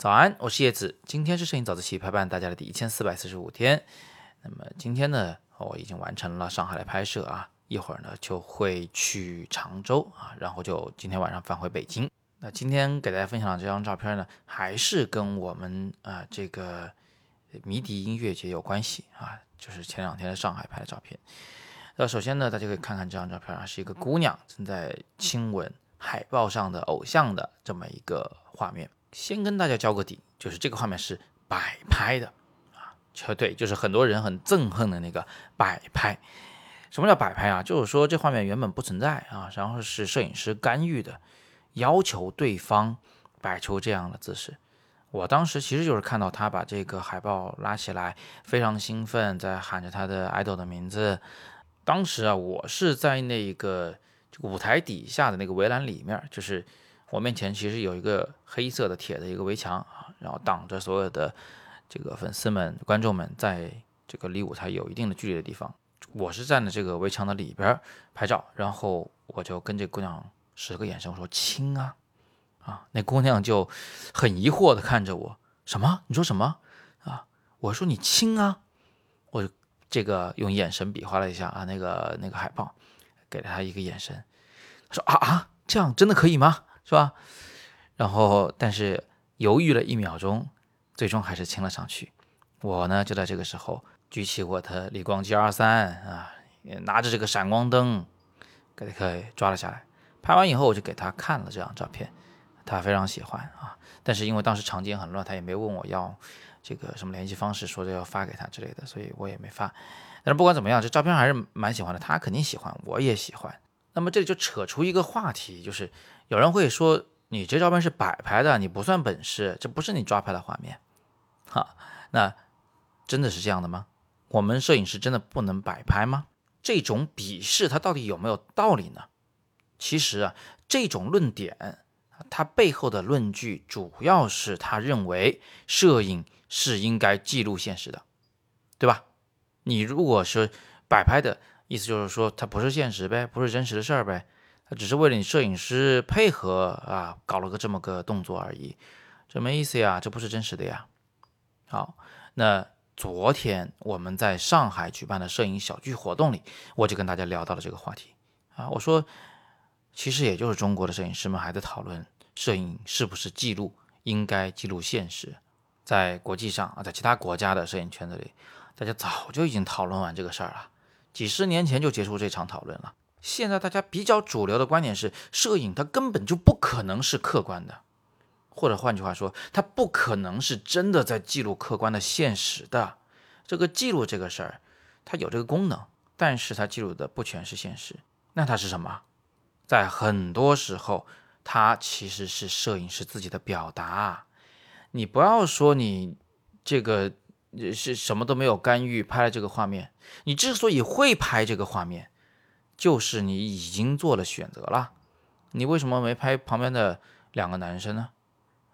早安，我是叶子。今天是摄影早自习陪伴大家的第一千四百四十五天。那么今天呢，我已经完成了上海的拍摄啊，一会儿呢就会去常州啊，然后就今天晚上返回北京。那今天给大家分享的这张照片呢，还是跟我们啊这个迷笛音乐节有关系啊，就是前两天在上海拍的照片。那首先呢，大家可以看看这张照片啊，是一个姑娘正在亲吻海报上的偶像的这么一个画面。先跟大家交个底，就是这个画面是摆拍的啊，绝对就是很多人很憎恨的那个摆拍。什么叫摆拍啊？就是说这画面原本不存在啊，然后是摄影师干预的，要求对方摆出这样的姿势。我当时其实就是看到他把这个海报拉起来，非常兴奋，在喊着他的 idol 的名字。当时啊，我是在那个舞台底下的那个围栏里面，就是。我面前其实有一个黑色的铁的一个围墙啊，然后挡着所有的这个粉丝们、观众们，在这个离舞台有一定的距离的地方。我是站在这个围墙的里边拍照，然后我就跟这姑娘使个眼神，我说亲啊啊，那姑娘就很疑惑的看着我，什么？你说什么啊？我说你亲啊，我这个用眼神比划了一下啊，那个那个海报，给了她一个眼神，她说啊啊，这样真的可以吗？是吧？然后，但是犹豫了一秒钟，最终还是亲了上去。我呢，就在这个时候举起我的理光 G 二三啊，拿着这个闪光灯，给他抓了下来。拍完以后，我就给他看了这张照片，他非常喜欢啊。但是因为当时场景很乱，他也没问我要这个什么联系方式，说着要发给他之类的，所以我也没发。但是不管怎么样，这照片还是蛮喜欢的，他肯定喜欢，我也喜欢。那么这里就扯出一个话题，就是。有人会说你这照片是摆拍的，你不算本事，这不是你抓拍的画面，哈，那真的是这样的吗？我们摄影师真的不能摆拍吗？这种鄙视它到底有没有道理呢？其实啊，这种论点，它背后的论据主要是他认为摄影是应该记录现实的，对吧？你如果是摆拍的意思，就是说它不是现实呗，不是真实的事儿呗。他只是为了你摄影师配合啊，搞了个这么个动作而已，这没意思呀，这不是真实的呀。好，那昨天我们在上海举办的摄影小聚活动里，我就跟大家聊到了这个话题啊。我说，其实也就是中国的摄影师们还在讨论摄影是不是记录，应该记录现实。在国际上啊，在其他国家的摄影圈子里，大家早就已经讨论完这个事儿了，几十年前就结束这场讨论了。现在大家比较主流的观点是，摄影它根本就不可能是客观的，或者换句话说，它不可能是真的在记录客观的现实的。这个记录这个事儿，它有这个功能，但是它记录的不全是现实。那它是什么？在很多时候，它其实是摄影师自己的表达。你不要说你这个是什么都没有干预拍了这个画面，你之所以会拍这个画面。就是你已经做了选择了，你为什么没拍旁边的两个男生呢？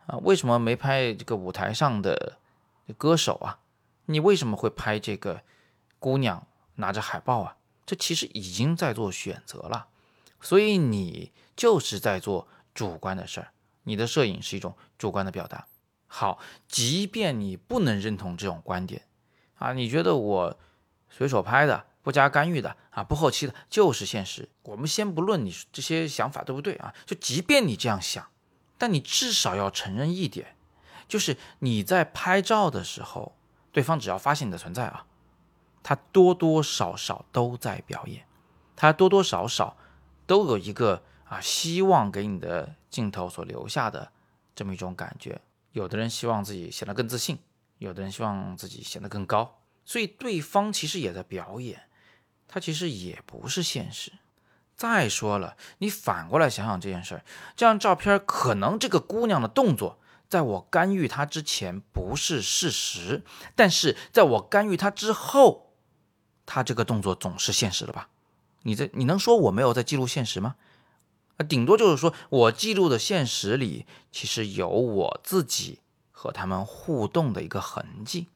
啊，为什么没拍这个舞台上的歌手啊？你为什么会拍这个姑娘拿着海报啊？这其实已经在做选择了，所以你就是在做主观的事儿，你的摄影是一种主观的表达。好，即便你不能认同这种观点啊，你觉得我随手拍的。不加干预的啊，不后期的，就是现实。我们先不论你这些想法对不对啊，就即便你这样想，但你至少要承认一点，就是你在拍照的时候，对方只要发现你的存在啊，他多多少少都在表演，他多多少少都有一个啊希望给你的镜头所留下的这么一种感觉。有的人希望自己显得更自信，有的人希望自己显得更高，所以对方其实也在表演。他其实也不是现实。再说了，你反过来想想这件事儿，这张照片可能这个姑娘的动作，在我干预她之前不是事实，但是在我干预她之后，她这个动作总是现实了吧？你这你能说我没有在记录现实吗？啊，顶多就是说我记录的现实里，其实有我自己和他们互动的一个痕迹。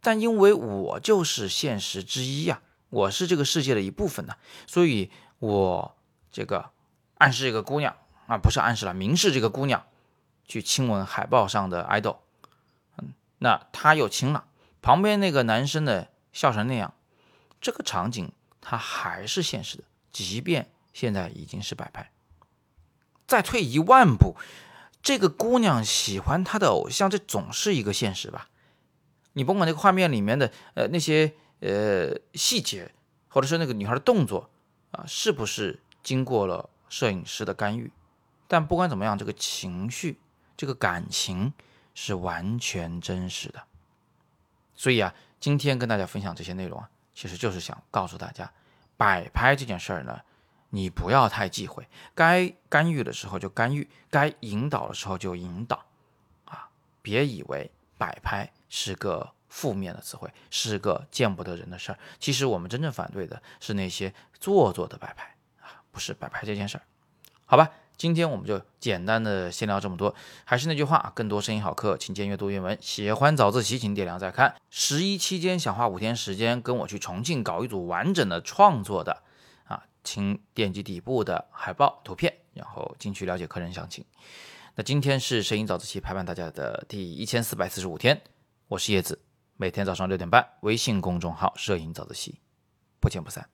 但因为我就是现实之一呀。我是这个世界的一部分呢，所以我这个暗示这个姑娘啊，不是暗示了，明示这个姑娘，去亲吻海报上的爱豆，嗯，那他又亲了，旁边那个男生呢笑成那样，这个场景它还是现实的，即便现在已经是摆拍。再退一万步，这个姑娘喜欢她的偶像，这总是一个现实吧？你甭管那个画面里面的呃那些呃细节，或者是那个女孩的动作啊，是不是经过了摄影师的干预？但不管怎么样，这个情绪、这个感情是完全真实的。所以啊，今天跟大家分享这些内容啊，其实就是想告诉大家，摆拍这件事儿呢，你不要太忌讳，该干预的时候就干预，该引导的时候就引导，啊，别以为摆拍是个负面的词汇，是个见不得人的事儿。其实我们真正反对的是那些做作的摆拍啊，不是摆拍这件事儿，好吧？今天我们就简单的先聊这么多。还是那句话，更多声音好课，请见阅读原文。喜欢早自习，请点亮再看。十一期间想花五天时间跟我去重庆搞一组完整的创作的，请点击底部的海报图片，然后进去了解课程详情。那今天是摄影早自习陪伴大家的第一千四百四十五天，我是叶子，每天早上六点半，微信公众号摄影早自习，不见不散。